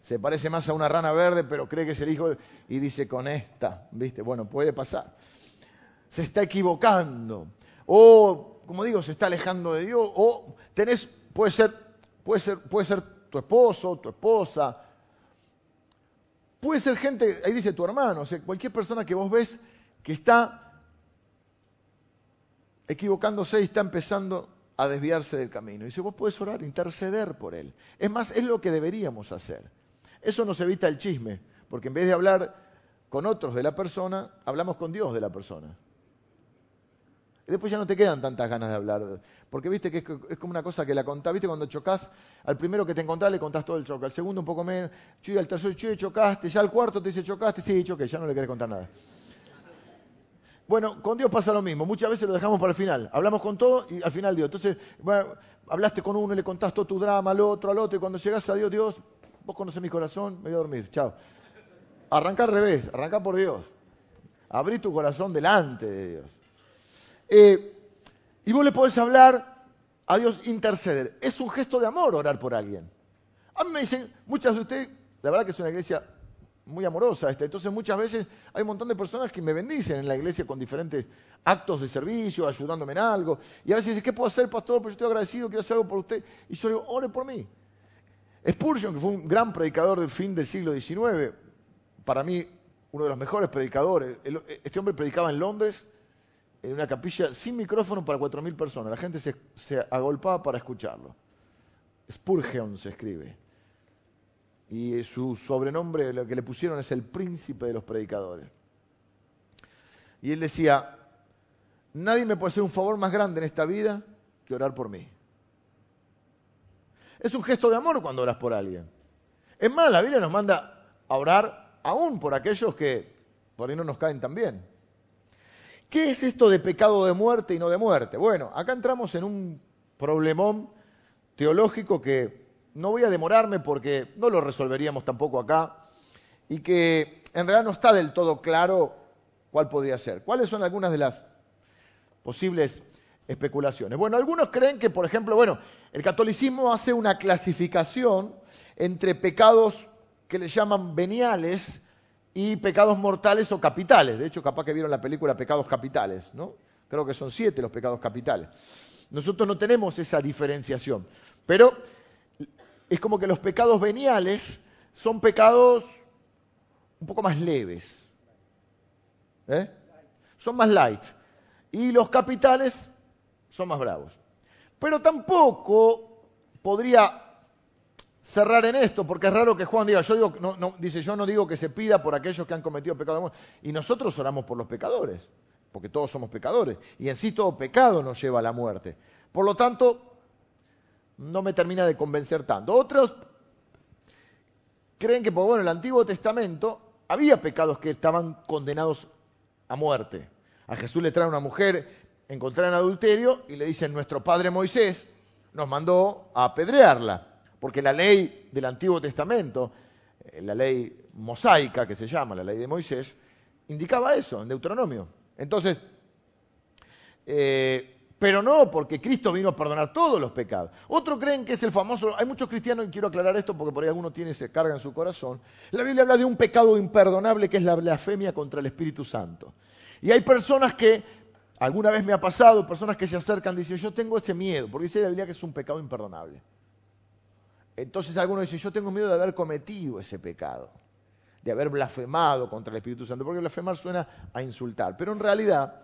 se parece más a una rana verde, pero cree que es el hijo y dice con esta, ¿viste? Bueno, puede pasar. Se está equivocando. O, como digo, se está alejando de Dios. O tenés, puede ser, puede ser, puede ser tu esposo, tu esposa, Puede ser gente, ahí dice tu hermano, o sea, cualquier persona que vos ves que está equivocándose y está empezando a desviarse del camino. Dice, vos podés orar, interceder por él. Es más, es lo que deberíamos hacer. Eso nos evita el chisme, porque en vez de hablar con otros de la persona, hablamos con Dios de la persona. Después ya no te quedan tantas ganas de hablar. Porque viste que es, como una cosa que la contás. Viste cuando chocas, al primero que te encontrás le contás todo el choque. Al segundo un poco menos. Chuy, al tercero, chuy, chocaste. Ya al cuarto te dice chocaste. Sí, choqué. Ya no le querés contar nada. Bueno, con Dios pasa lo mismo. Muchas veces lo dejamos para el final. Hablamos con todo y al final Dios. Entonces, bueno, hablaste con uno y le contás todo tu drama al otro, al otro. Y cuando llegas a Dios, Dios, vos conoces mi corazón, me voy a dormir. Chao. Arranca al revés. Arranca por Dios. Abrí tu corazón delante de Dios. Eh, y vos le podés hablar a Dios, interceder. Es un gesto de amor orar por alguien. A mí me dicen, muchas de ustedes, la verdad que es una iglesia muy amorosa esta, entonces muchas veces hay un montón de personas que me bendicen en la iglesia con diferentes actos de servicio, ayudándome en algo. Y a veces dicen, ¿qué puedo hacer, pastor? Pues yo estoy agradecido, quiero hacer algo por usted. Y yo digo, ore por mí. Spurgeon, que fue un gran predicador del fin del siglo XIX, para mí uno de los mejores predicadores. Este hombre predicaba en Londres, en una capilla sin micrófono para 4.000 personas. La gente se, agolpaba para escucharlo. Spurgeon se escribe. Y su sobrenombre, lo que le pusieron es el príncipe de los predicadores. Y él decía, nadie me puede hacer un favor más grande en esta vida que orar por mí. Es un gesto de amor cuando oras por alguien. Es más, la Biblia nos manda a orar aún por aquellos que por ahí no nos caen tan bien. ¿Qué es esto de pecado de muerte y no de muerte? Bueno, acá entramos en un problemón teológico que no voy a demorarme porque no lo resolveríamos tampoco acá y que en realidad no está del todo claro cuál podría ser. ¿Cuáles son algunas de las posibles especulaciones? Bueno, algunos creen que, por ejemplo, bueno, el catolicismo hace una clasificación entre pecados que le llaman veniales y pecados mortales o capitales. De hecho, capaz que vieron la película Pecados Capitales, ¿no? Creo que son siete los pecados capitales. Nosotros no tenemos esa diferenciación, pero es como que los pecados veniales son pecados un poco más leves. ¿eh? Son más light. Y los capitales son más bravos. Pero tampoco podría cerrar en esto, porque es raro que Juan diga, yo digo, no, dice, yo no digo que se pida por aquellos que han cometido pecado de muerte. Y nosotros oramos por los pecadores, porque todos somos pecadores. Y en sí todo pecado nos lleva a la muerte. Por lo tanto, no me termina de convencer tanto. Otros creen que, pues, bueno, en el Antiguo Testamento había pecados que estaban condenados a muerte. A Jesús le trae una mujer encontrada en adulterio y le dicen, nuestro padre Moisés nos mandó a apedrearla porque la ley del Antiguo Testamento, eh, la ley mosaica que se llama, la ley de Moisés, indicaba eso en Deuteronomio. Entonces, eh, pero no porque Cristo vino a perdonar todos los pecados. Otros creen que es el famoso, hay muchos cristianos, y quiero aclarar esto porque por ahí alguno tiene esa carga en su corazón, la Biblia habla de un pecado imperdonable que es la blasfemia contra el Espíritu Santo. Y hay personas que, alguna vez me ha pasado, personas que se acercan y dicen, yo tengo ese miedo, porque dice la Biblia que es un pecado imperdonable. Entonces algunos dicen, yo tengo miedo de haber cometido ese pecado, de haber blasfemado contra el Espíritu Santo, porque blasfemar suena a insultar. Pero en realidad,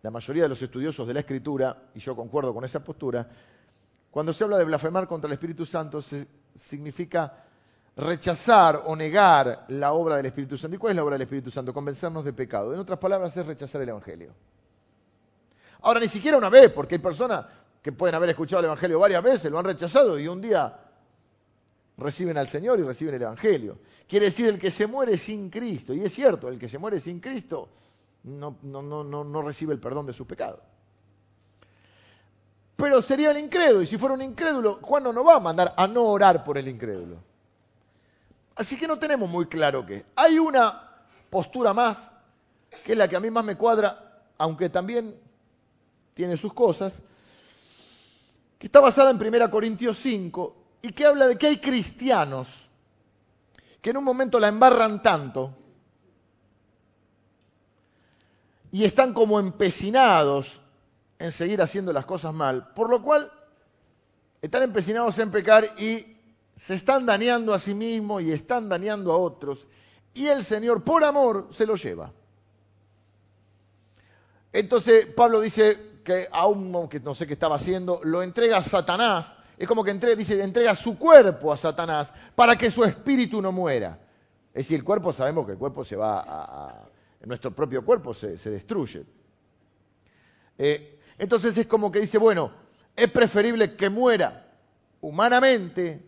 la mayoría de los estudiosos de la Escritura, y yo concuerdo con esa postura, cuando se habla de blasfemar contra el Espíritu Santo, significa rechazar o negar la obra del Espíritu Santo. ¿Y cuál es la obra del Espíritu Santo? Convencernos de pecado. En otras palabras, es rechazar el Evangelio. Ahora, ni siquiera una vez, porque hay personas que pueden haber escuchado el Evangelio varias veces, lo han rechazado y un día reciben al Señor y reciben el Evangelio. Quiere decir el que se muere sin Cristo. Y es cierto, el que se muere sin Cristo no, no, no, no recibe el perdón de sus pecados. Pero sería el incrédulo, y si fuera un incrédulo, Juan no nos va a mandar a no orar por el incrédulo. Así que no tenemos muy claro qué. Hay una postura más, que es la que a mí más me cuadra, aunque también tiene sus cosas, que está basada en 1 Corintios 5 y que habla de que hay cristianos que en un momento la embarran tanto y están como empecinados en seguir haciendo las cosas mal, por lo cual están empecinados en pecar y se están dañando a sí mismos y están dañando a otros, y el Señor por amor se lo lleva. Entonces Pablo dice que aún que no sé qué estaba haciendo, lo entrega a Satanás. Es como que entrega, dice, entrega su cuerpo a Satanás para que su espíritu no muera. Es decir, el cuerpo, sabemos que el cuerpo se va a, nuestro propio cuerpo se, destruye. Eh, entonces es como que dice, bueno, es preferible que muera humanamente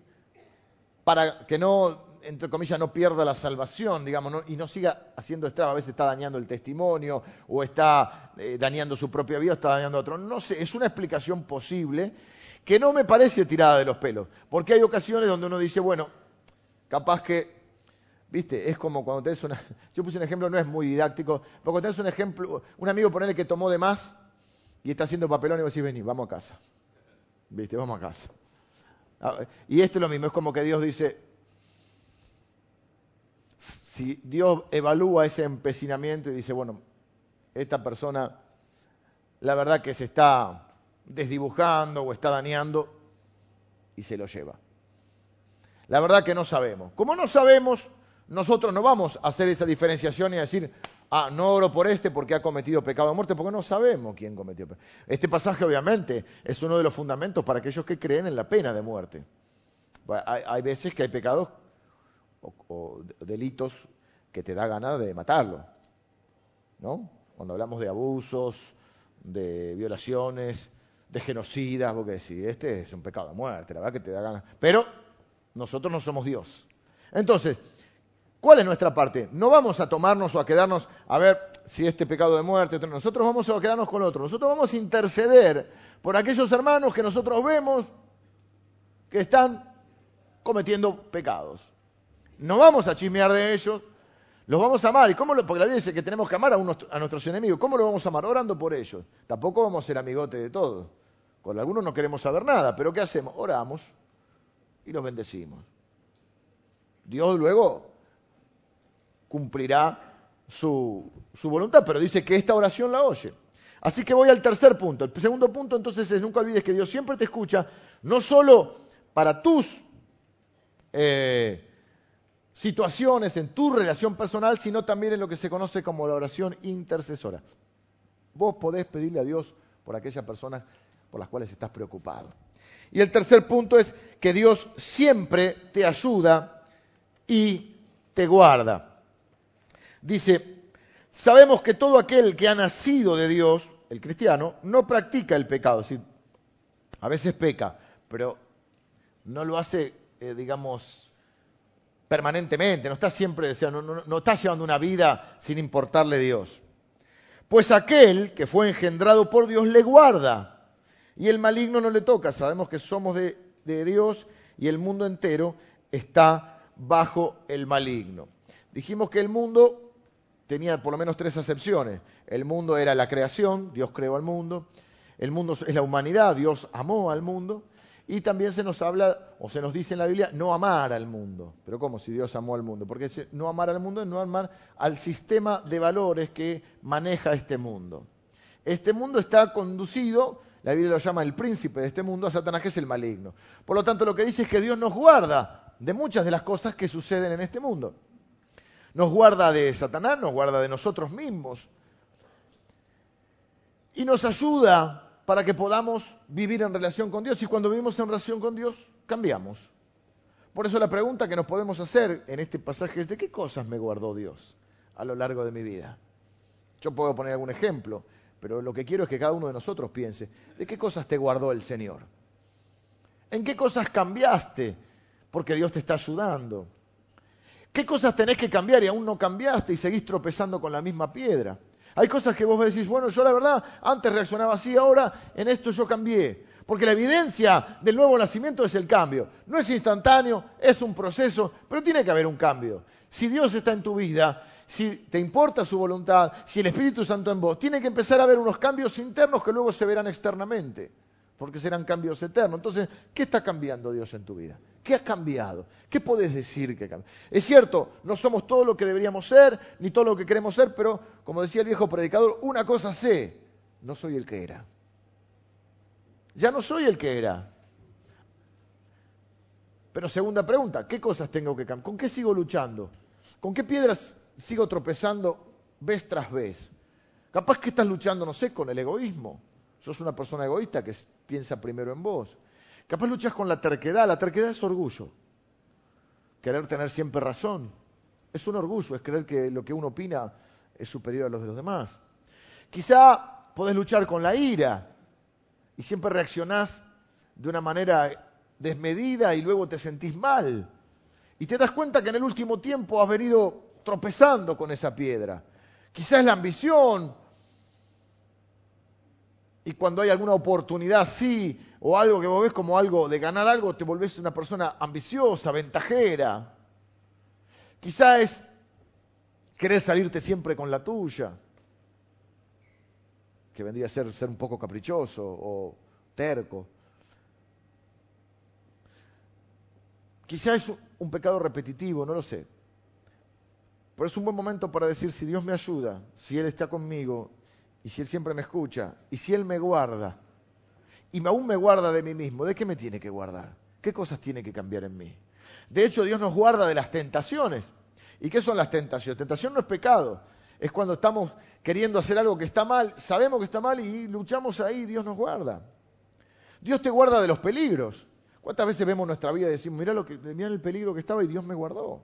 para que no, entre comillas, no pierda la salvación, digamos, y no siga haciendo estrago. A veces está dañando el testimonio o está eh, dañando su propia vida, está dañando a otro. No sé, es una explicación posible que no me parece tirada de los pelos, porque hay ocasiones donde uno dice, bueno, capaz que ¿Viste? Es como cuando tenés una. Yo puse un ejemplo, no es muy didáctico, pero cuando tenés un ejemplo, un amigo ponele que tomó de más y está haciendo papelón y vos decís, vení, vamos a casa. ¿Viste? Vamos a casa. Ah, y esto es lo mismo, es como que Dios dice, si Dios evalúa ese empecinamiento y dice, bueno, esta persona la verdad que se está desdibujando o está dañando y se lo lleva. La verdad que no sabemos. Como no sabemos, nosotros no vamos a hacer esa diferenciación y a decir, ah, no oro por este porque ha cometido pecado de muerte, porque no sabemos quién cometió pecado. Este pasaje obviamente es uno de los fundamentos para aquellos que creen en la pena de muerte. Hay, veces que hay pecados o, delitos que te da ganas de matarlo, ¿no? Cuando hablamos de abusos, de violaciones, de genocidas, porque decís, este es un pecado de muerte, la verdad que te da ganas. Pero nosotros no somos Dios. Entonces, ¿Cuál es nuestra parte? No vamos a tomarnos o a quedarnos a ver si este pecado de muerte, nosotros vamos a quedarnos con otro. Nosotros vamos a interceder por aquellos hermanos que nosotros vemos que están cometiendo pecados. No vamos a chismear de ellos, los vamos a amar. ¿Y cómo lo, porque la Biblia dice que tenemos que amar a, nuestros enemigos. ¿Cómo lo vamos a amar? Orando por ellos. Tampoco vamos a ser amigotes de todos. Con algunos no queremos saber nada, pero ¿qué hacemos? Oramos y los bendecimos. Dios luego cumplirá su, voluntad, pero dice que esta oración la oye. Así que voy al tercer punto. El segundo punto entonces es, nunca olvides que Dios siempre te escucha, no solo para tus eh, situaciones, en tu relación personal, sino también en lo que se conoce como la oración intercesora. Vos podés pedirle a Dios por aquellas personas por las cuales estás preocupado. Y el tercer punto es que Dios siempre te ayuda y te guarda. Dice, sabemos que todo aquel que ha nacido de Dios, el cristiano, no practica el pecado. Es decir, a veces peca, pero no lo hace, eh, digamos, permanentemente, no está siempre, o no, no está llevando una vida sin importarle Dios. Pues aquel que fue engendrado por Dios le guarda y el maligno no le toca. Sabemos que somos de, de Dios y el mundo entero está bajo el maligno. Dijimos que el mundo tenía por lo menos tres acepciones. El mundo era la creación, Dios creó al mundo. El mundo es la humanidad, Dios amó al mundo. Y también se nos habla, o se nos dice en la Biblia, no amar al mundo. Pero ¿cómo si Dios amó al mundo? Porque no amar al mundo es no amar al sistema de valores que maneja este mundo. Este mundo está conducido La Biblia lo llama el príncipe de este mundo, a Satanás que es el maligno. Por lo tanto, lo que dice es que Dios nos guarda de muchas de las cosas que suceden en este mundo. Nos guarda de Satanás, nos guarda de nosotros mismos. Y nos ayuda para que podamos vivir en relación con Dios. Y cuando vivimos en relación con Dios, cambiamos. Por eso la pregunta que nos podemos hacer en este pasaje es, ¿de qué cosas me guardó Dios a lo largo de mi vida? Yo puedo poner algún ejemplo. Pero lo que quiero es que cada uno de nosotros piense, ¿de qué cosas te guardó el Señor? ¿En qué cosas cambiaste? Porque Dios te está ayudando. ¿Qué cosas tenés que cambiar y aún no cambiaste y seguís tropezando con la misma piedra? Hay cosas que vos decís, bueno, yo la verdad antes reaccionaba así, ahora en esto yo cambié. Porque la evidencia del nuevo nacimiento es el cambio. No es instantáneo, es un proceso, pero tiene que haber un cambio. Si Dios está en tu vida, si te importa su voluntad, si el Espíritu Santo en vos, tiene que empezar a haber unos cambios internos que luego se verán externamente, porque serán cambios eternos. Entonces, ¿qué está cambiando Dios en tu vida? ¿Qué ha cambiado? ¿Qué podés decir que cambia? Es cierto, no somos todo lo que deberíamos ser, ni todo lo que queremos ser, pero como decía el viejo predicador, una cosa sé, no soy el que era. Ya no soy el que era. Pero segunda pregunta, ¿qué cosas tengo que cambiar? ¿Con qué sigo luchando? ¿Con qué piedras sigo tropezando vez tras vez. Capaz que estás luchando, no sé, con el egoísmo. Sos una persona egoísta que piensa primero en vos. Capaz luchas con la terquedad. La terquedad es orgullo. Querer tener siempre razón. Es un orgullo, es creer que lo que uno opina es superior a los de los demás. Quizá podés luchar con la ira y siempre reaccionás de una manera desmedida y luego te sentís mal. Y te das cuenta que en el último tiempo has venido tropezando con esa piedra. Quizás la ambición. Y cuando hay alguna oportunidad sí, o algo que vos ves como algo de ganar algo, te volvés una persona ambiciosa, ventajera. Quizás es querer salirte siempre con la tuya, que vendría a ser ser un poco caprichoso o terco. Quizás es un pecado repetitivo, no lo sé. Pero es un buen momento para decir, si Dios me ayuda, si Él está conmigo, y si Él siempre me escucha, y si Él me guarda, y aún me guarda de mí mismo, ¿de qué me tiene que guardar? ¿Qué cosas tiene que cambiar en mí? De hecho, Dios nos guarda de las tentaciones. ¿Y qué son las tentaciones? Tentación no es pecado. Es cuando estamos queriendo hacer algo que está mal, sabemos que está mal y luchamos ahí, Dios nos guarda. Dios te guarda de los peligros. ¿Cuántas veces vemos nuestra vida y decimos, mira, lo que, mira el peligro que estaba y Dios me guardó?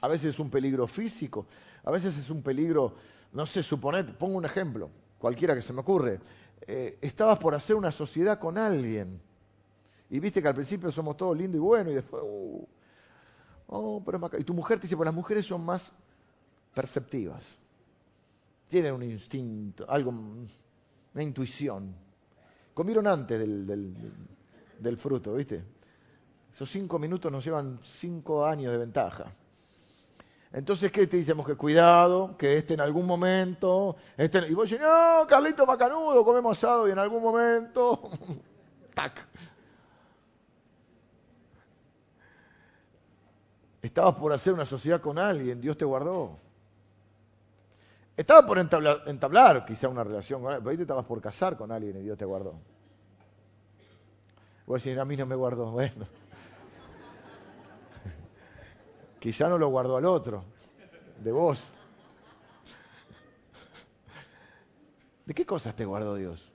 A veces es un peligro físico, a veces es un peligro, no sé, suponed, pongo un ejemplo, cualquiera que se me ocurre. Eh, estabas por hacer una sociedad con alguien y viste que al principio somos todos lindos y buenos y después, uh, oh, pero y tu mujer te dice, pues las mujeres son más perceptivas, tienen un instinto, algo, una intuición. Comieron antes del, del, del fruto, ¿viste? Esos cinco minutos nos llevan cinco años de ventaja. Entonces, ¿qué te decimos? Que cuidado, que este en algún momento... Este... Y vos decís, no, Carlito Macanudo, comemos asado y en algún momento... ¡Tac! Estabas por hacer una sociedad con alguien, Dios te guardó. Estabas por entablar, quizá una relación con alguien, pero ahí te estabas por casar con alguien y Dios te guardó. Vos decís, a mí no me guardó. Bueno. Quizá no lo guardó al otro, de vos. ¿De qué cosas te guardó Dios?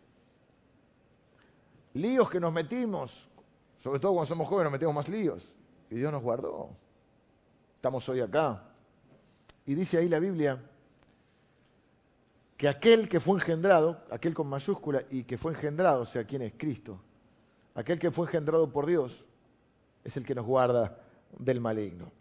Líos que nos metimos, sobre todo cuando somos jóvenes nos metemos más líos, y Dios nos guardó. Estamos hoy acá. Y dice ahí la Biblia que aquel que fue engendrado, aquel con mayúscula y que fue engendrado, o sea, ¿quién es? Cristo. Aquel que fue engendrado por Dios es el que nos guarda del maligno.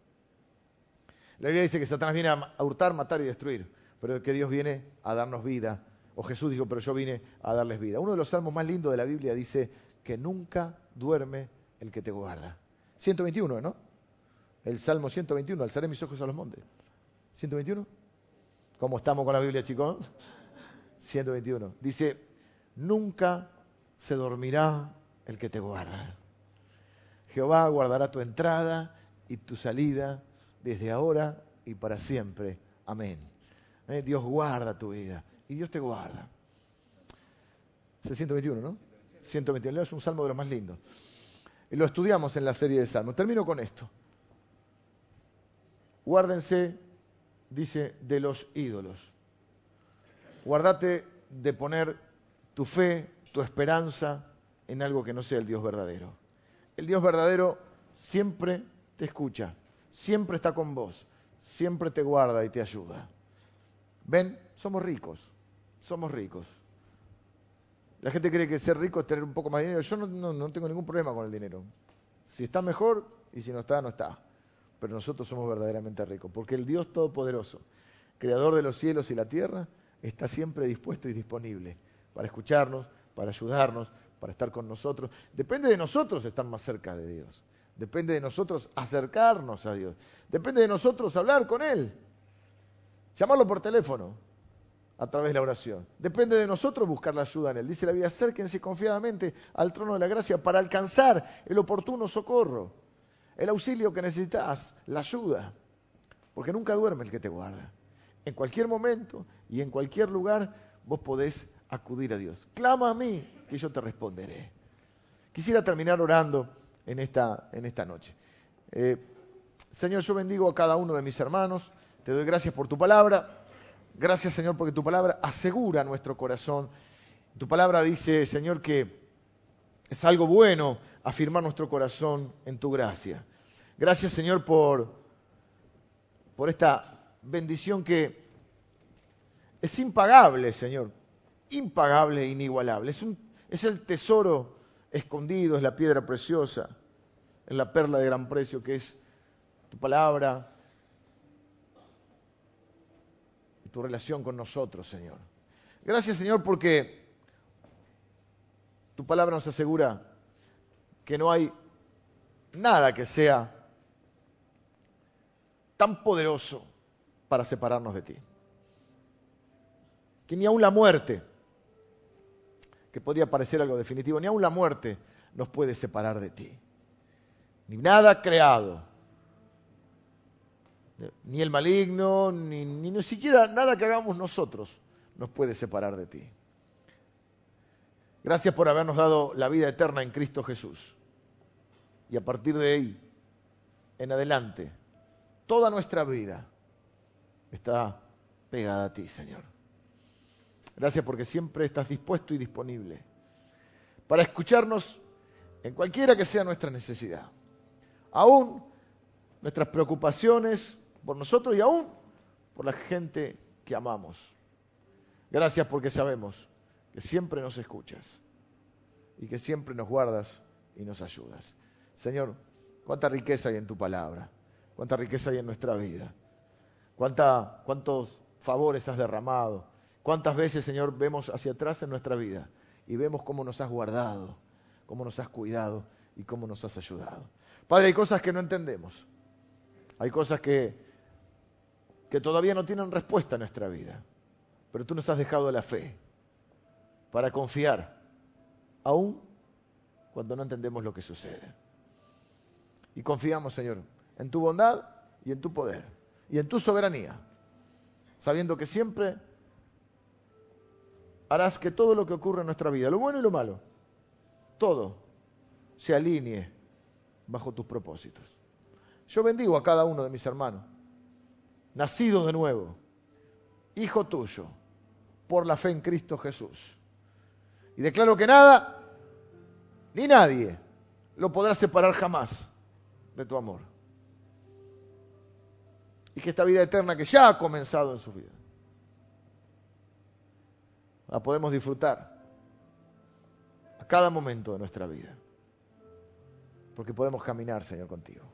La Biblia dice que Satanás viene a hurtar, matar y destruir, pero que Dios viene a darnos vida. O Jesús dijo, pero yo vine a darles vida. Uno de los salmos más lindos de la Biblia dice que nunca duerme el que te guarda. 121, ¿no? El Salmo 121, alzaré mis ojos a los montes. 121. ¿Cómo estamos con la Biblia, chicos? 121. Dice, nunca se dormirá el que te guarda. Jehová guardará tu entrada y tu salida desde ahora y para siempre. Amén. Eh, Dios guarda tu vida y Dios te guarda. Es el 121, ¿no? 121. Es un salmo de los más lindos. Y lo estudiamos en la serie de salmos. Termino con esto. Guárdense, dice, de los ídolos. Guárdate de poner tu fe, tu esperanza en algo que no sea el Dios verdadero. El Dios verdadero siempre te escucha, siempre está con vos, siempre te guarda y te ayuda. ¿Ven? Somos ricos, somos ricos. La gente cree que ser rico es tener un poco más de dinero. Yo no, tengo ningún problema con el dinero. Si está mejor y si no está, no está. Pero nosotros somos verdaderamente ricos, porque el Dios Todopoderoso, Creador de los cielos y la tierra, está siempre dispuesto y disponible para escucharnos, para ayudarnos, para estar con nosotros. Depende de nosotros estar más cerca de Dios. Depende de nosotros acercarnos a Dios. Depende de nosotros hablar con Él. Llamarlo por teléfono a través de la oración. Depende de nosotros buscar la ayuda en Él. Dice la Biblia, acérquense confiadamente al trono de la gracia para alcanzar el oportuno socorro, el auxilio que necesitas, la ayuda. Porque nunca duerme el que te guarda. En cualquier momento y en cualquier lugar vos podés acudir a Dios. Clama a mí, que yo te responderé. Quisiera terminar orando en esta, en esta noche. Eh, Señor, yo bendigo a cada uno de mis hermanos. Te doy gracias por tu palabra. Gracias, Señor, porque tu palabra asegura nuestro corazón. Tu palabra dice, Señor, que es algo bueno afirmar nuestro corazón en tu gracia. Gracias, Señor, por, por esta bendición que es impagable, Señor, impagable e inigualable. Es, un, es el tesoro escondido, es la piedra preciosa, es la perla de gran precio que es tu palabra y tu relación con nosotros, Señor. Gracias, Señor, porque tu palabra nos asegura que no hay nada que sea tan poderoso para separarnos de ti. Que ni aun la muerte, que podría parecer algo definitivo, ni aun la muerte nos puede separar de ti. Ni nada creado, ni el maligno, ni, ni, siquiera nada que hagamos nosotros nos puede separar de ti. Gracias por habernos dado la vida eterna en Cristo Jesús. Y a partir de ahí, en adelante, toda nuestra vida está pegada a ti, Señor. Gracias porque siempre estás dispuesto y disponible para escucharnos en cualquiera que sea nuestra necesidad. Aún nuestras preocupaciones por nosotros y aún por la gente que amamos. Gracias porque sabemos que siempre nos escuchas y que siempre nos guardas y nos ayudas. Señor, cuánta riqueza hay en tu palabra, cuánta riqueza hay en nuestra vida. ¿Cuántos favores has derramado? ¿Cuántas veces, Señor, vemos hacia atrás en nuestra vida y vemos cómo nos has guardado, cómo nos has cuidado y cómo nos has ayudado? Padre, hay cosas que no entendemos. Hay cosas que, que todavía no tienen respuesta en nuestra vida. Pero tú nos has dejado la fe para confiar, aún cuando no entendemos lo que sucede. Y confiamos, Señor, en tu bondad y en tu poder y en tu soberanía, sabiendo que siempre harás que todo lo que ocurre en nuestra vida, lo bueno y lo malo, todo se alinee bajo tus propósitos. Yo bendigo a cada uno de mis hermanos, nacido de nuevo, hijo tuyo, por la fe en Cristo Jesús. Y declaro que nada, ni nadie, lo podrá separar jamás de tu amor y que esta vida eterna que ya ha comenzado en su vida, la podemos disfrutar a cada momento de nuestra vida, porque podemos caminar, Señor, contigo.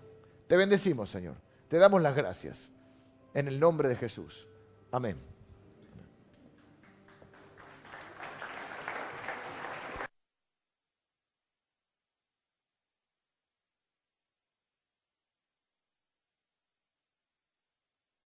Te bendecimos, Señor. Te damos las gracias en el nombre de Jesús. Amén.